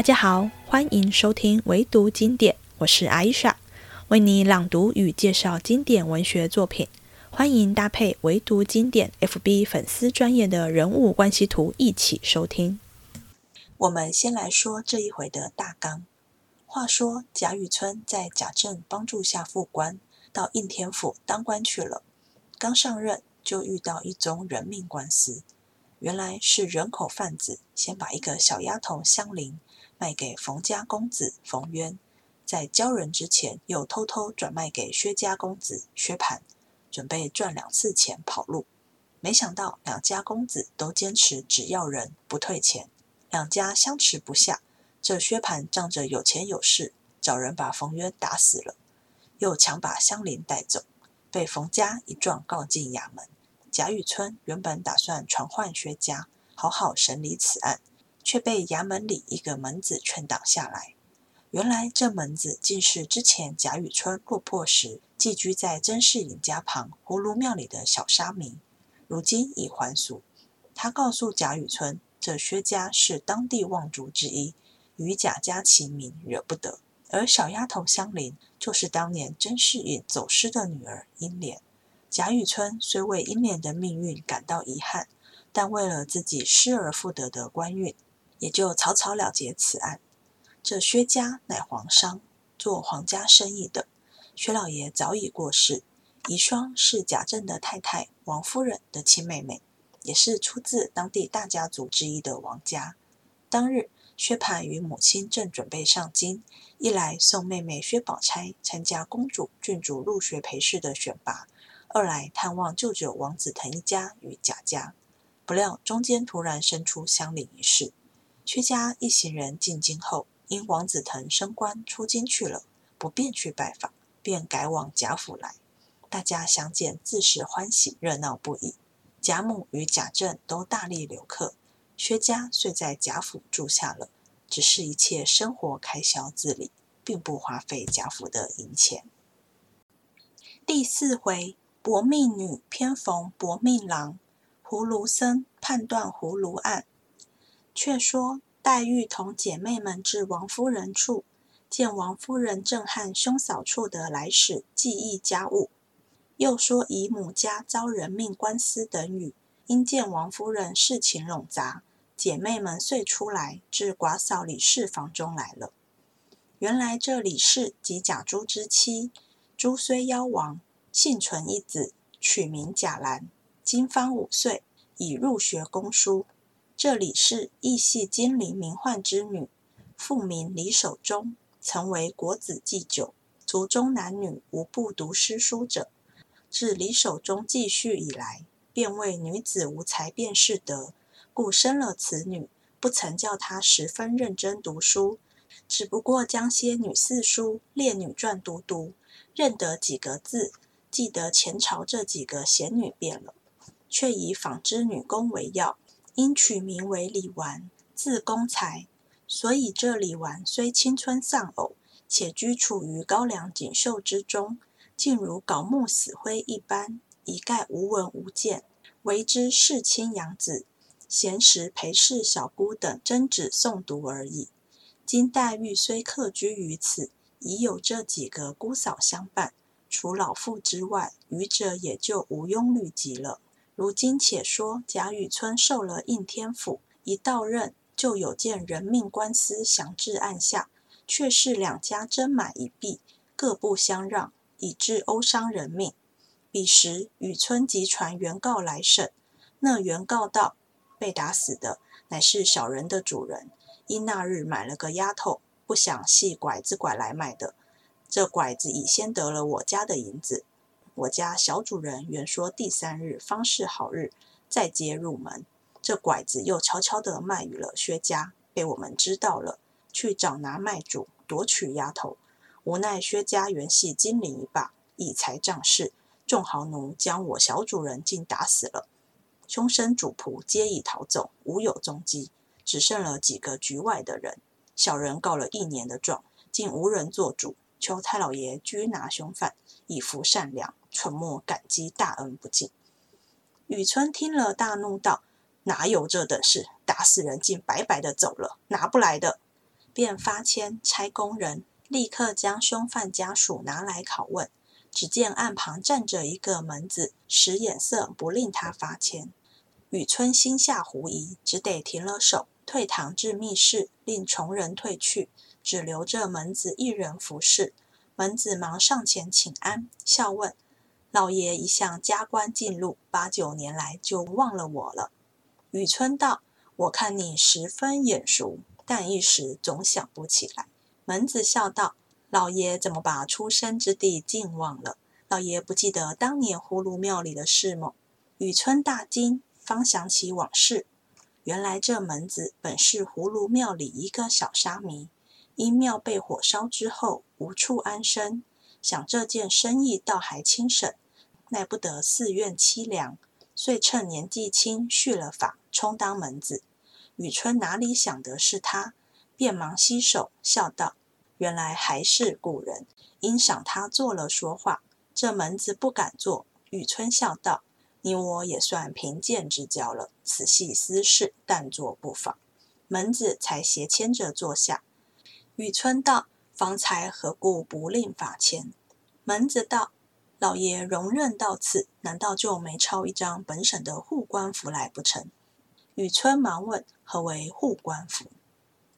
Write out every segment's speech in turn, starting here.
大家好，欢迎收听唯读经典，我是阿伊莎，为你朗读与介绍经典文学作品。欢迎搭配唯读经典 FB 粉丝专业的人物关系图一起收听。我们先来说这一回的大纲。话说贾雨村在贾政帮助下复官，到应天府当官去了。刚上任就遇到一宗人命官司，原来是人口贩子先把一个小丫头香菱卖给冯家公子冯渊，在交人之前又偷偷转卖给薛家公子薛蟠，准备赚两次钱跑路。没想到两家公子都坚持只要人不退钱，两家相持不下。这薛蟠仗着有钱有势，找人把冯渊打死了，又强把香菱带走，被冯家一状告进衙门。贾雨村原本打算传唤薛家，好好审理此案，却被衙门里一个门子劝挡下来。原来这门子竟是之前贾雨村落魄时寄居在甄士隐家旁葫芦庙里的小沙弥，如今已还俗。他告诉贾雨村，这薛家是当地望族之一。与贾家齐名，惹不得。而小丫头香菱，就是当年甄士隐走失的女儿英莲。贾雨村虽为英莲的命运感到遗憾，但为了自己失而复得的官运，也就草草了结此案。这薛家乃皇商，做皇家生意的。薛老爷早已过世，遗孀是贾政的太太王夫人的亲妹妹，也是出自当地大家族之一的王家。当日。薛蟠与母亲正准备上京，一来送妹妹薛宝钗参加公主、郡主入学陪试的选拔，二来探望舅舅王子腾一家与贾家。不料中间突然生出相邻一事。薛家一行人进京后，因王子腾升官出京去了，不便去拜访，便改往贾府来。大家相见自是欢喜，热闹不已。贾母与贾政都大力留客。薛家遂在贾府住下了，只是一切生活开销自理，并不花费贾府的银钱。第四回，薄命女偏逢薄命郎，葫芦僧判断葫芦案。却说黛玉同姐妹们至王夫人处，见王夫人正和兄嫂处的来使记议家务，又说姨母家遭人命官司等语，因见王夫人事情冗杂。姐妹们遂出来，至寡嫂李氏房中来了。原来这李氏即贾珠之妻，珠虽夭亡，幸存一子，取名贾兰，今方五岁，已入学攻书。这李氏亦系金陵名宦之女，父名李守忠，曾为国子祭酒，族中男女无不读诗书者。自李守忠继续以来，便为女子无才便是德。故生了此女，不曾叫她十分认真读书，只不过将些女四书、列女传读读，认得几个字，记得前朝这几个贤女便了。却以纺织女工为要，因取名为李纨，字公才，所以这李纨虽青春丧偶，且居处于高粱锦绣之中，竟如槁木死灰一般，一概无闻无见，为之世亲养子。闲时陪侍小姑等争执诵读而已。金黛玉虽客居于此，已有这几个姑嫂相伴，除老妇之外，余者也就无庸虑及了。如今且说贾雨村受了应天府，一到任就有件人命官司详至案下，却是两家争买一币，各不相让，以致殴伤人命。彼时雨村即传原告来审，那原告道。被打死的乃是小人的主人，因那日买了个丫头，不想系拐子拐来卖的。这拐子已先得了我家的银子，我家小主人原说第三日方是好日，再接入门。这拐子又悄悄地卖与了薛家，被我们知道了，去找拿卖主夺取丫头。无奈薛家原系金陵一霸，以财仗势，众豪奴将我小主人竟打死了。凶身主仆皆已逃走，无有踪迹，只剩了几个局外的人。小人告了一年的状，竟无人做主，求太老爷拘拿凶犯，以服善良，沉默感激大恩不尽。雨村听了，大怒道：“哪有这等事？打死人竟白白的走了，拿不来的！”便发签差工人立刻将凶犯家属拿来拷问。只见岸旁站着一个门子，使眼色不令他发签。雨村心下狐疑，只得停了手，退堂至密室，令从人退去，只留着门子一人服侍。门子忙上前请安，笑问：“老爷一向加官进禄，八九年来就忘了我了？”雨村道：“我看你十分眼熟，但一时总想不起来。”门子笑道。老爷怎么把出生之地尽忘了？老爷不记得当年葫芦庙里的事吗？雨村大惊，方想起往事。原来这门子本是葫芦庙里一个小沙弥，因庙被火烧之后无处安身，想这件生意倒还轻省，奈不得寺院凄凉，遂趁年纪轻续了法，充当门子。雨村哪里想得是他，便忙洗手，笑道。原来还是故人，因赏他做了说话，这门子不敢做。雨村笑道：“你我也算贫贱之交了，此系私事，但做不妨。”门子才斜牵着坐下。雨村道：“方才何故不令法签？”门子道：“老爷容任到此，难道就没抄一张本省的护官符来不成？”雨村忙问：“何为护官符？”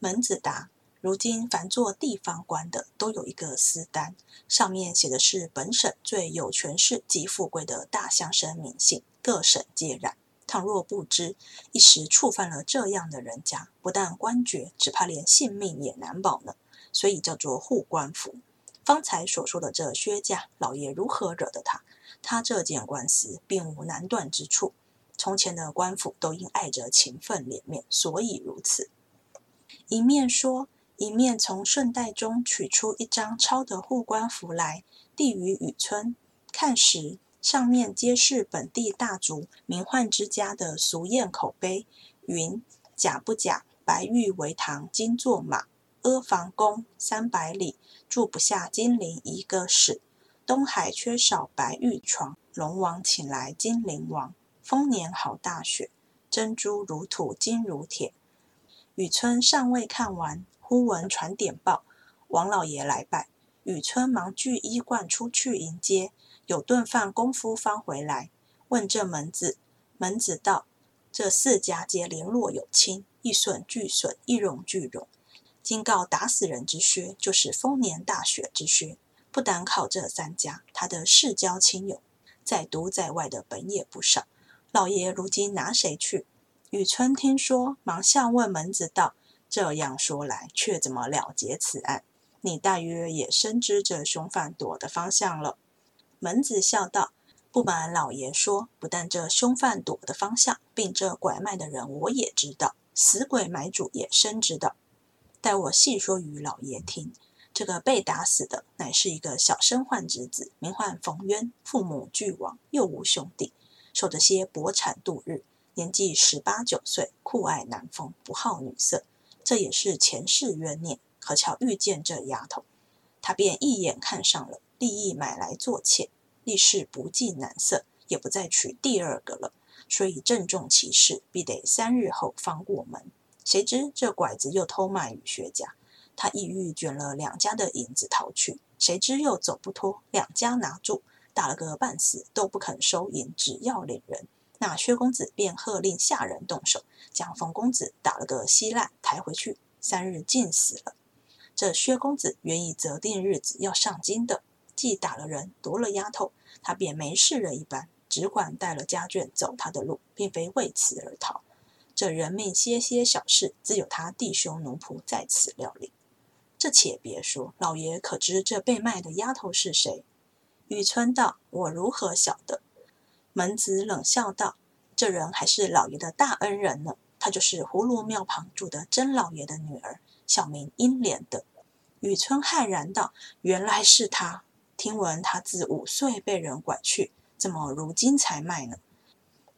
门子答。如今凡做地方官的，都有一个私单，上面写的是本省最有权势及富贵的大乡绅名姓，各省皆然。倘若不知，一时触犯了这样的人家，不但官爵，只怕连性命也难保呢。所以叫做护官符。方才所说的这薛家老爷如何惹得他？他这件官司并无难断之处。从前的官府都因爱着情分脸面，所以如此。一面说。一面从顺带中取出一张抄的护官符来，递于雨村看时，上面皆是本地大族名宦之家的俗谚口碑。云：假不假，白玉为堂金作马；阿房宫三百里，住不下金陵一个史。东海缺少白玉床，龙王请来金陵王。丰年好大雪，珍珠如土金如铁。雨村尚未看完。忽闻传点报，王老爷来拜。雨村忙具衣冠出去迎接。有顿饭功夫方回来，问这门子。门子道：这四家皆联络有亲，一损俱损，一荣俱荣。今告打死人之靴，就是丰年大雪之靴。不单靠这三家，他的世交亲友，在都在外的本也不少。老爷如今拿谁去？雨村听说，忙笑问门子道。这样说来，却怎么了结此案？你大约也深知这凶犯躲的方向了。门子笑道：“不瞒老爷说，不但这凶犯躲的方向，并这拐卖的人，我也知道。死鬼买主也深知道。待我细说与老爷听。这个被打死的，乃是一个小生宦之子，名唤冯渊，父母俱亡，又无兄弟，守着些薄产度日。年纪十八九岁，酷爱男风，不好女色。”这也是前世冤孽，可巧遇见这丫头，他便一眼看上了，立意买来做妾，立誓不近男色，也不再娶第二个了。所以郑重其事，必得三日后方过门。谁知这拐子又偷卖与薛家，他意欲卷了两家的银子逃去，谁知又走不脱，两家拿住，打了个半死，都不肯收银，只要领人。那薛公子便喝令下人动手，将冯公子打了个稀烂，抬回去，三日尽死了。这薛公子原已择定日子要上京的，既打了人，夺了丫头，他便没事人一般，只管带了家眷走他的路，并非为此而逃。这人命些些小事，自有他弟兄奴仆在此料理。这且别说，老爷可知这被卖的丫头是谁？雨村道：“我如何晓得？”门子冷笑道：“这人还是老爷的大恩人呢。他就是葫芦庙旁住的甄老爷的女儿，小名英莲的。”雨村骇然道：“原来是他！听闻他自五岁被人拐去，怎么如今才卖呢？”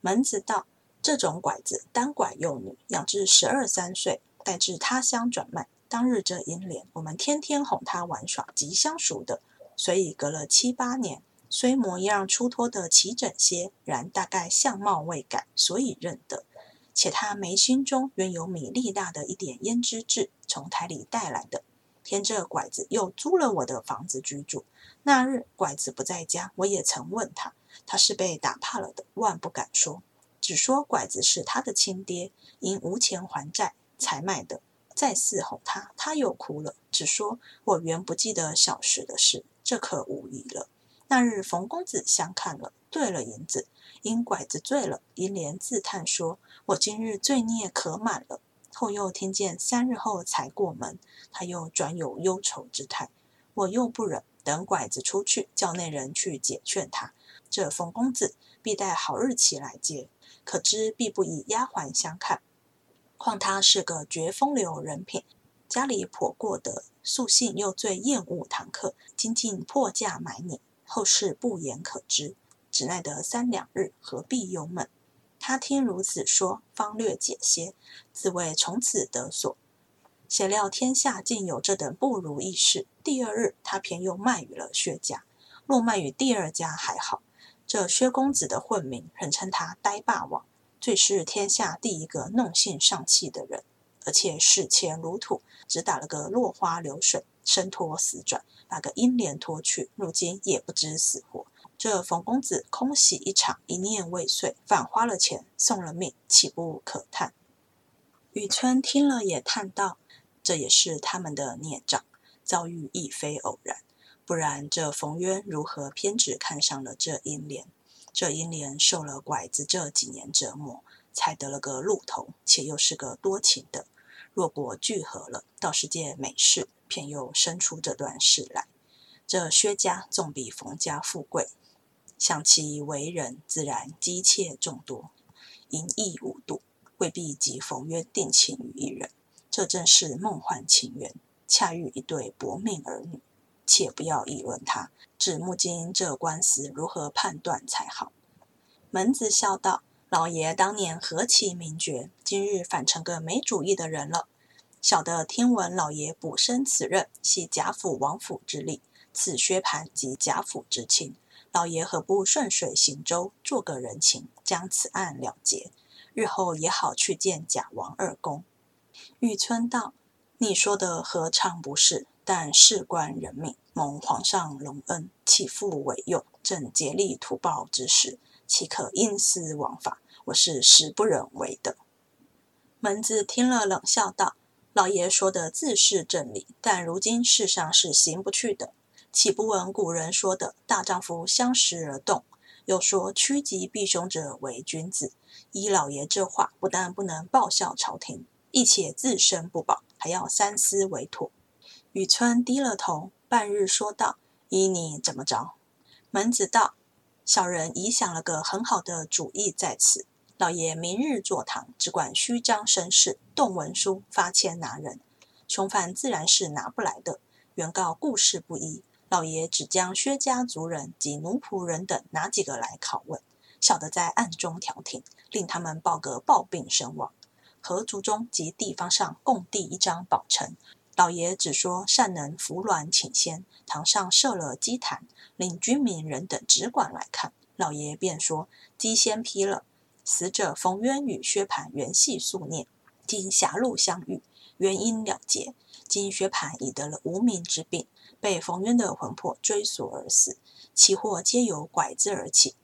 门子道：“这种拐子单拐幼女，养至十二三岁，带至他乡转卖。当日这英莲，我们天天哄他玩耍，极相熟的，所以隔了七八年。”虽模样出脱的齐整些，然大概相貌未改，所以认得。且他眉心中原有米粒大的一点胭脂痣，从台里带来的。偏这拐子又租了我的房子居住。那日拐子不在家，我也曾问他，他是被打怕了的，万不敢说，只说拐子是他的亲爹，因无钱还债才卖的。再次哄他，他又哭了，只说我原不记得小时的事，这可无疑了。那日冯公子相看了，兑了银子，因拐子醉了，银莲自叹说：“我今日罪孽可满了。”后又听见三日后才过门，他又转有忧愁之态。我又不忍，等拐子出去，叫那人去解劝他。这冯公子必待好日期来接，可知必不以丫鬟相看。况他是个绝风流人品，家里颇过的，素性又最厌恶堂客，今竟破价买你，后事不言可知。只奈得三两日，何必忧闷？他听如此说，方略解些，自谓从此得所。谁料天下竟有这等不如意事。第二日，他偏又卖与了薛家。若卖与第二家还好，这薛公子的混名，人称他呆霸王。最是天下第一个弄性上气的人，而且视钱如土，只打了个落花流水，生拖死转，把个英莲拖去，如今也不知死活。这冯公子空喜一场，一念未遂，反花了钱送了命，岂不可叹？雨村听了也叹道：“这也是他们的孽障，遭遇亦非偶然，不然这冯渊如何偏只看上了这英莲？”这英莲受了拐子这几年折磨，才得了个鹿头，且又是个多情的。若果聚合了，倒是件美事，偏又生出这段事来。这薛家纵比冯家富贵，想其为人，自然姬妾众多，淫逸无度，未必及冯约定情于一人。这正是梦幻情缘，恰遇一对薄命儿女。且不要议论他，指目金这官司如何判断才好？门子笑道：“老爷当年何其明觉，今日反成个没主意的人了。小的听闻老爷补升此任，系贾府王府之力，此薛蟠及贾府之亲，老爷何不顺水行舟，做个人情，将此案了结，日后也好去见贾王二公。”玉春道：“你说的何尝不是？”但事关人命，蒙皇上隆恩，起复委用，正竭力图报之时，岂可因私枉法？我是实不忍为的。门子听了，冷笑道：“老爷说的自是正理，但如今世上是行不去的。岂不闻古人说的‘大丈夫相识而动’？又说‘趋吉避凶者为君子’。依老爷这话，不但不能报效朝廷，亦且自身不保，还要三思为妥。”雨村低了头，半日说道：“依你怎么着？”门子道：“小人已想了个很好的主意在此。老爷明日坐堂，只管虚张声势，动文书，发签拿人。凶犯自然是拿不来的。原告故事不一，老爷只将薛家族人及奴仆人等拿几个来拷问，小的在暗中调停，令他们报个暴病身亡。河族中及地方上共递一张保呈。”老爷只说善能服卵请仙，堂上设了祭坛，令军民人等只管来看。老爷便说鸡先批了，死者冯渊与薛蟠原系宿孽，今狭路相遇，原因了结。今薛蟠已得了无名之病，被冯渊的魂魄追索而死，其祸皆由拐子而起。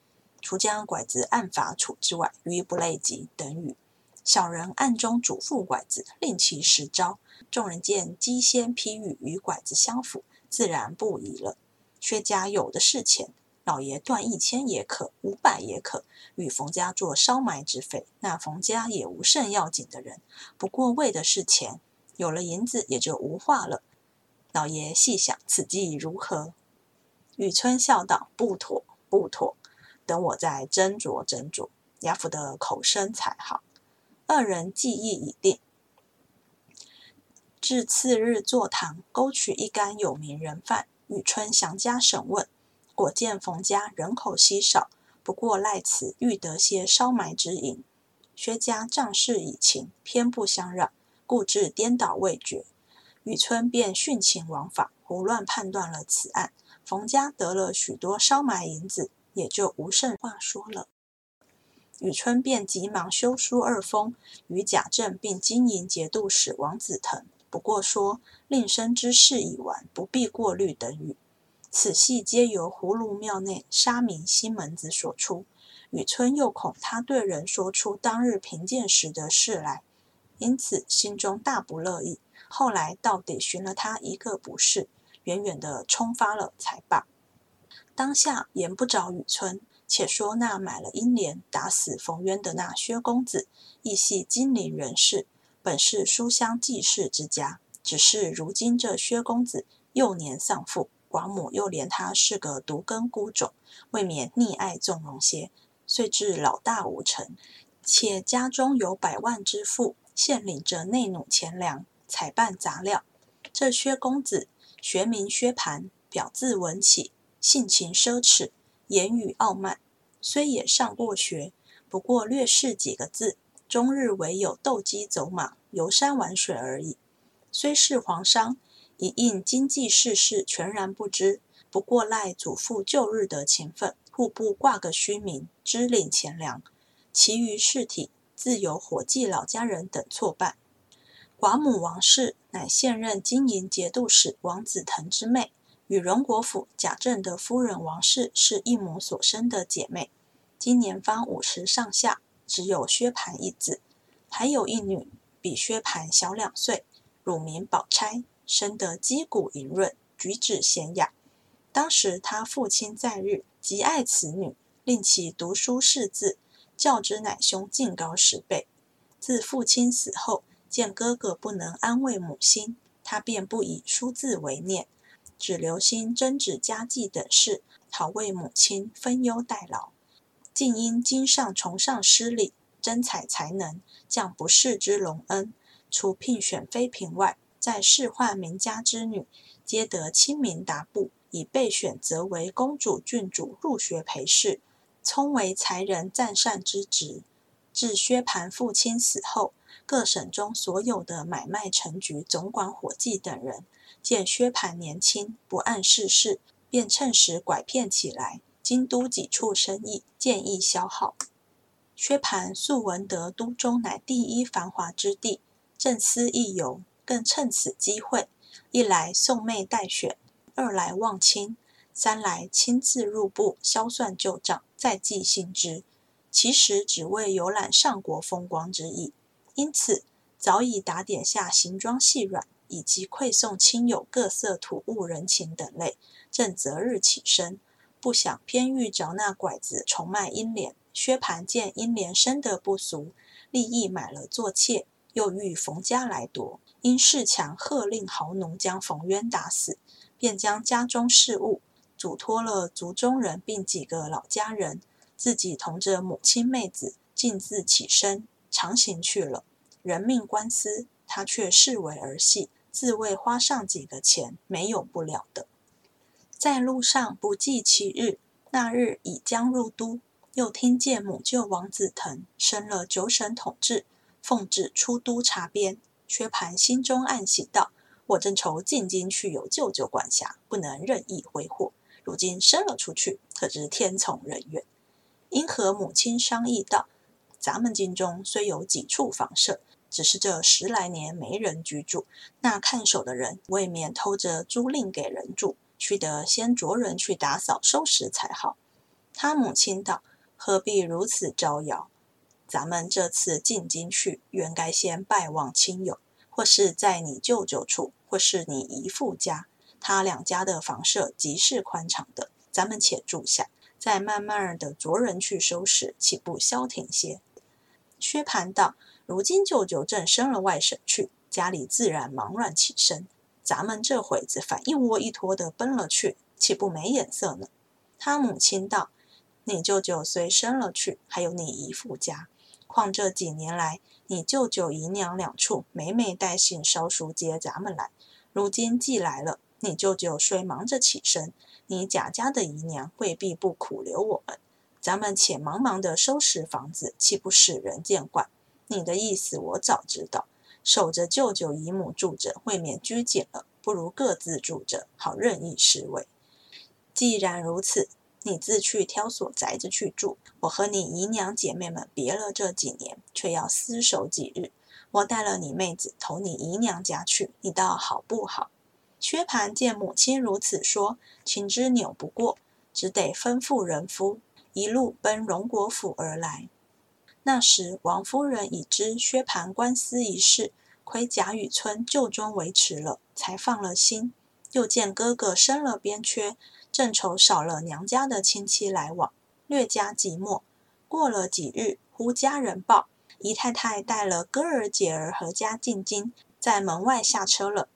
除将拐子按法处之外，余不累及等语。小人暗中嘱咐拐子，令其实招。众人见鸡仙批语与拐子相符，自然不疑了。薛家有的是钱，老爷断一千也可，五百也可，与冯家做烧埋之费。那冯家也无甚要紧的人，不过为的是钱。有了银子，也就无话了。老爷细想此计如何？雨村笑道：“不妥，不妥，等我再斟酌斟酌。贾府的口声才好。”二人计议已定。至次日坐堂，勾取一干有名人犯，与春详加审问。果见冯家人口稀少，不过赖此欲得些烧埋之银。薛家仗势以情，偏不相让，故致颠倒未决。雨村便徇情枉法，胡乱判断了此案。冯家得了许多烧埋银子，也就无甚话说了。雨春便急忙修书二封，与贾政并经营节度使王子腾。不过说令生之事已完，不必过虑等语。此戏皆由葫芦庙内沙弥西门子所出。雨村又恐他对人说出当日贫贱时的事来，因此心中大不乐意。后来到底寻了他一个不是，远远的冲发了才罢。当下言不着雨村，且说那买了英莲打死冯渊的那薛公子，亦系金陵人士，本是书香济世之家。只是如今这薛公子幼年丧父，寡母又怜他是个独根孤种，未免溺爱纵容些。遂至老大无成，且家中有百万之富，现领着内弩钱粮，采办杂料。这薛公子学名薛蟠，表字文起，性情奢侈，言语傲慢。虽也上过学，不过略识几个字，终日唯有斗鸡走马、游山玩水而已。虽是皇商，以应经济世事全然不知，不过赖祖父旧日的情分。户部挂个虚名，支领钱粮，其余事体自有伙计老家人等错办。寡母王氏乃现任经营节度使王子腾之妹，与荣国府贾政的夫人王氏是一母所生的姐妹。今年方五十上下，只有薛蟠一子，还有一女，比薛蟠小两岁，乳名宝钗，生得肌骨莹润，举止娴雅。当时他父亲在日。极爱此女，令其读书识字，教之乃兄敬高十倍。自父亲死后，见哥哥不能安慰母心，他便不以书字为念，只留心争执家计等事，好为母亲分忧代劳。竟因经上崇尚诗礼，珍采才能，降不世之隆恩。除聘选妃嫔外，在仕宦名家之女，皆得亲民达布。以被选择为公主、郡主入学陪侍，聪为才人赞善之职。至薛蟠父亲死后，各省中所有的买卖陈局总管伙计等人，见薛蟠年轻不谙世事，便趁时拐骗起来。京都几处生意渐易消耗。薛蟠素闻得都中乃第一繁华之地，正思一游，更趁此机会，一来送妹待选。二来望亲，三来亲自入部销算旧账，再记新知。其实只为游览上国风光之意。因此早已打点下行装细软，以及馈送亲友各色土物人情等类，正择日起身。不想偏遇着那拐子重卖英莲。薛蟠见英莲生得不俗，立意买了做妾，又遇冯家来夺，因恃强喝令豪奴将冯渊打死。便将家中事务嘱托了族中人，并几个老家人，自己同着母亲妹子径自起身长行去了。人命官司，他却视为儿戏，自谓花上几个钱，没有不了的。在路上不计其日，那日已将入都，又听见母舅王子腾升了九省统治，奉旨出都查边。薛蟠心中暗喜道。我正愁进京去有舅舅管辖，不能任意挥霍。如今升了出去，可知天从人愿。因和母亲商议道：“咱们京中虽有几处房舍，只是这十来年没人居住，那看守的人未免偷着租赁给人住，须得先着人去打扫收拾才好。”他母亲道：“何必如此招摇？咱们这次进京去，原该先拜望亲友。”或是在你舅舅处，或是你姨父家，他两家的房舍极是宽敞的，咱们且住下，再慢慢的着人去收拾，岂不消停些？薛蟠道：“如今舅舅正升了外省去，家里自然忙乱起身，咱们这会子反一窝一拖的奔了去，岂不没眼色呢？”他母亲道：“你舅舅虽生了去，还有你姨父家。”况这几年来，你舅舅姨娘两处每每带信捎书接咱们来，如今既来了，你舅舅虽忙着起身，你贾家的姨娘未必不苦留我们。咱们且忙忙的收拾房子，岂不使人见怪？你的意思我早知道，守着舅舅姨母住着，未免拘谨了，不如各自住着，好任意施为。既然如此。你自去挑所宅子去住，我和你姨娘姐妹们别了这几年，却要厮守几日。我带了你妹子投你姨娘家去，你倒好不好？”薛蟠见母亲如此说，情之扭不过，只得吩咐人夫一路奔荣国府而来。那时王夫人已知薛蟠官司一事，亏贾雨村就中维持了，才放了心。又见哥哥生了边缺，正愁少了娘家的亲戚来往，略加寂寞。过了几日，忽家人报，姨太太带了哥儿姐儿合家进京，在门外下车了。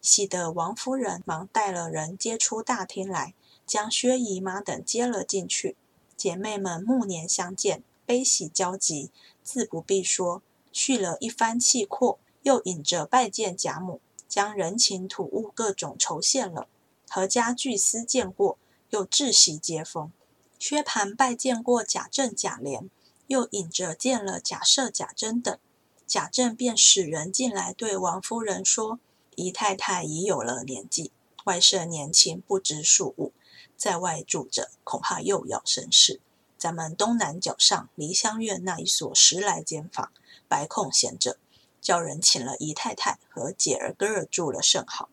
喜得王夫人忙带了人接出大厅来，将薛姨妈等接了进去。姐妹们暮年相见，悲喜交集，自不必说。叙了一番气阔，又引着拜见贾母。将人情土物各种酬献了，阖家俱思见过，又致喜接风。薛蟠拜见过贾政、贾琏，又引着见了贾赦、贾珍等。贾政便使人进来，对王夫人说：“姨太太已有了年纪，外甥年轻，不知庶务，在外住着，恐怕又要生事。咱们东南角上梨香院那一所十来间房，白空闲着。”叫人请了姨太太和姐儿哥儿住了甚好。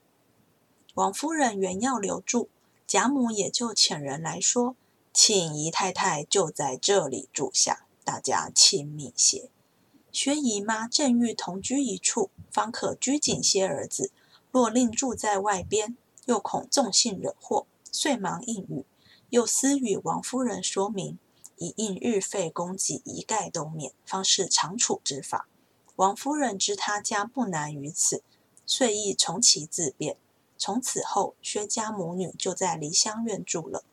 王夫人原要留住，贾母也就遣人来说，请姨太太就在这里住下，大家亲密些。薛姨妈正欲同居一处，方可拘谨些儿子。若另住在外边，又恐纵性惹祸，遂忙应允。又私与王夫人说明，以应日费供给一概都免，方是长处之法。王夫人知他家不难于此，遂意从其自便。从此后，薛家母女就在梨香院住了。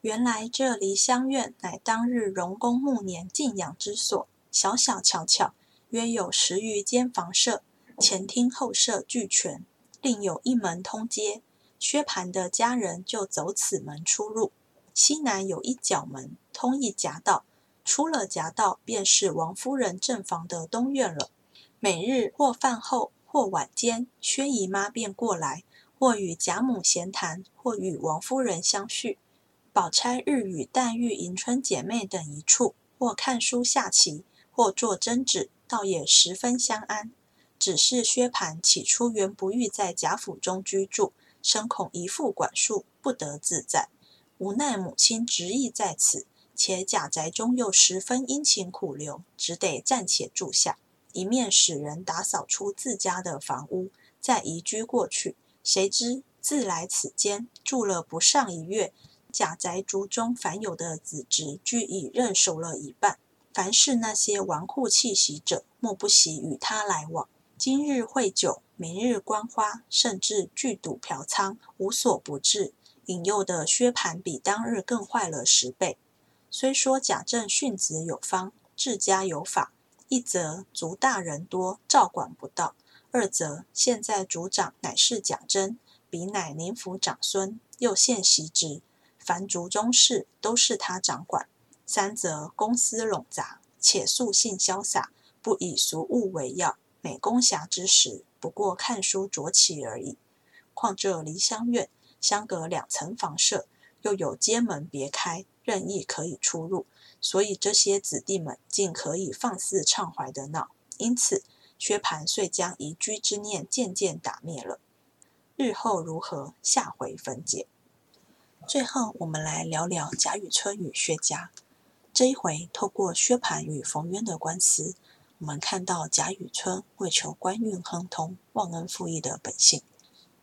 原来这梨香院乃当日荣公暮年静养之所，小小巧巧，约有十余间房舍，前厅后舍俱全，另有一门通街。薛蟠的家人就走此门出入。西南有一角门，通一夹道。出了夹道，便是王夫人正房的东院了。每日或饭后，或晚间，薛姨妈便过来，或与贾母闲谈，或与王夫人相叙。宝钗日与黛玉、迎春姐妹等一处，或看书下棋，或做针纸，倒也十分相安。只是薛蟠起初原不欲在贾府中居住，深恐一副管束，不得自在。无奈母亲执意在此。且贾宅中又十分殷勤苦留，只得暂且住下，一面使人打扫出自家的房屋，再移居过去。谁知自来此间住了不上一月，贾宅族中凡有的子侄，俱已认熟了一半。凡是那些纨绔气息者，莫不喜与他来往。今日会酒，明日观花，甚至聚赌嫖娼，无所不至，引诱的薛蟠比当日更坏了十倍。虽说贾政训子有方，治家有法，一则族大人多，照管不到；二则现在族长乃是贾珍，彼乃宁府长孙，又现袭职，凡族中事都是他掌管；三则公私冗杂，且素性潇洒，不以俗务为要，每公暇之时，不过看书酌棋而已。况这梨香院，相隔两层房舍，又有街门别开。任意可以出入，所以这些子弟们竟可以放肆畅怀的闹。因此，薛蟠遂将移居之念渐渐打灭了。日后如何，下回分解。最后，我们来聊聊贾雨村与薛家。这一回，透过薛蟠与冯渊的官司，我们看到贾雨村为求官运亨通、忘恩负义的本性。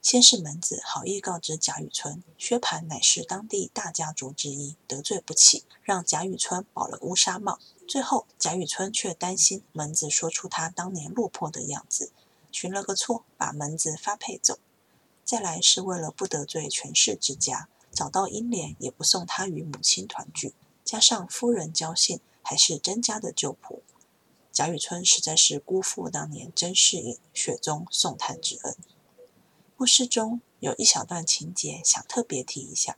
先是门子好意告知贾雨村，薛蟠乃是当地大家族之一，得罪不起，让贾雨村保了乌纱帽。最后贾雨村却担心门子说出他当年落魄的样子，寻了个错，把门子发配走。再来是为了不得罪权势之家，找到英莲也不送他与母亲团聚。加上夫人交信，还是甄家的旧仆，贾雨村实在是辜负当年甄士隐雪中送炭之恩。故事中有一小段情节，想特别提一下。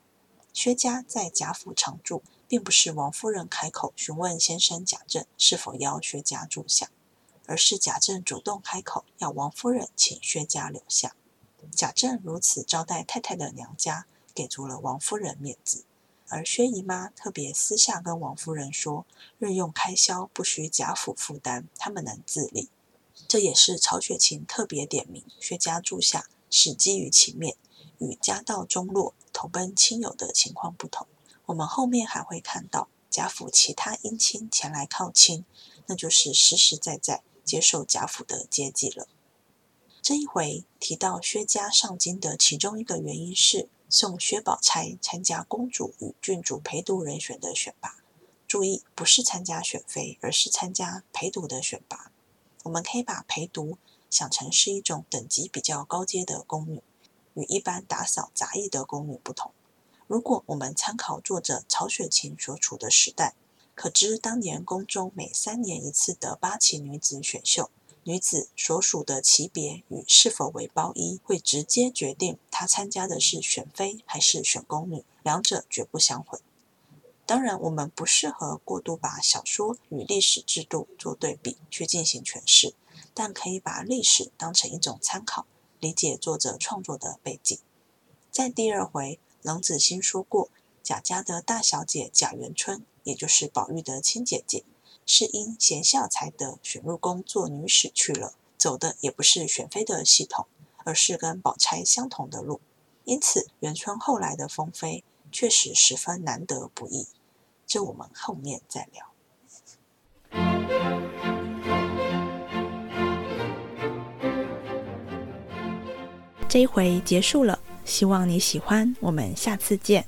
薛家在贾府常住，并不是王夫人开口询问先生贾政是否邀薛家住下，而是贾政主动开口要王夫人请薛家留下。贾政如此招待太太的娘家，给足了王夫人面子。而薛姨妈特别私下跟王夫人说，日用开销不需贾府负担，他们能自理。这也是曹雪芹特别点名薛家住下，始基于情面，与家道中落、投奔亲友的情况不同。我们后面还会看到贾府其他姻亲前来靠亲，那就是实实在在接受贾府的接济了。这一回提到薛家上京的其中一个原因是送薛宝钗参加公主与郡主陪读人选的选拔。注意，不是参加选妃，而是参加陪读的选拔。我们可以把陪读想成是一种等级比较高阶的宫女，与一般打扫杂役的宫女不同。如果我们参考作者曹雪芹所处的时代，可知当年宫中每三年一次的八旗女子选秀，女子所属的级别与是否为包衣，会直接决定她参加的是选妃还是选宫女，两者绝不相混。当然，我们不适合过度把小说与历史制度做对比去进行诠释，但可以把历史当成一种参考，理解作者创作的背景。在第二回，冷子兴说过，贾家的大小姐贾元春，也就是宝玉的亲姐姐，是因贤孝才得选入宫做女史去了，走的也不是选妃的系统，而是跟宝钗相同的路。因此，元春后来的封妃确实十分难得不易。这我们后面再聊。这一回结束了，希望你喜欢，我们下次见。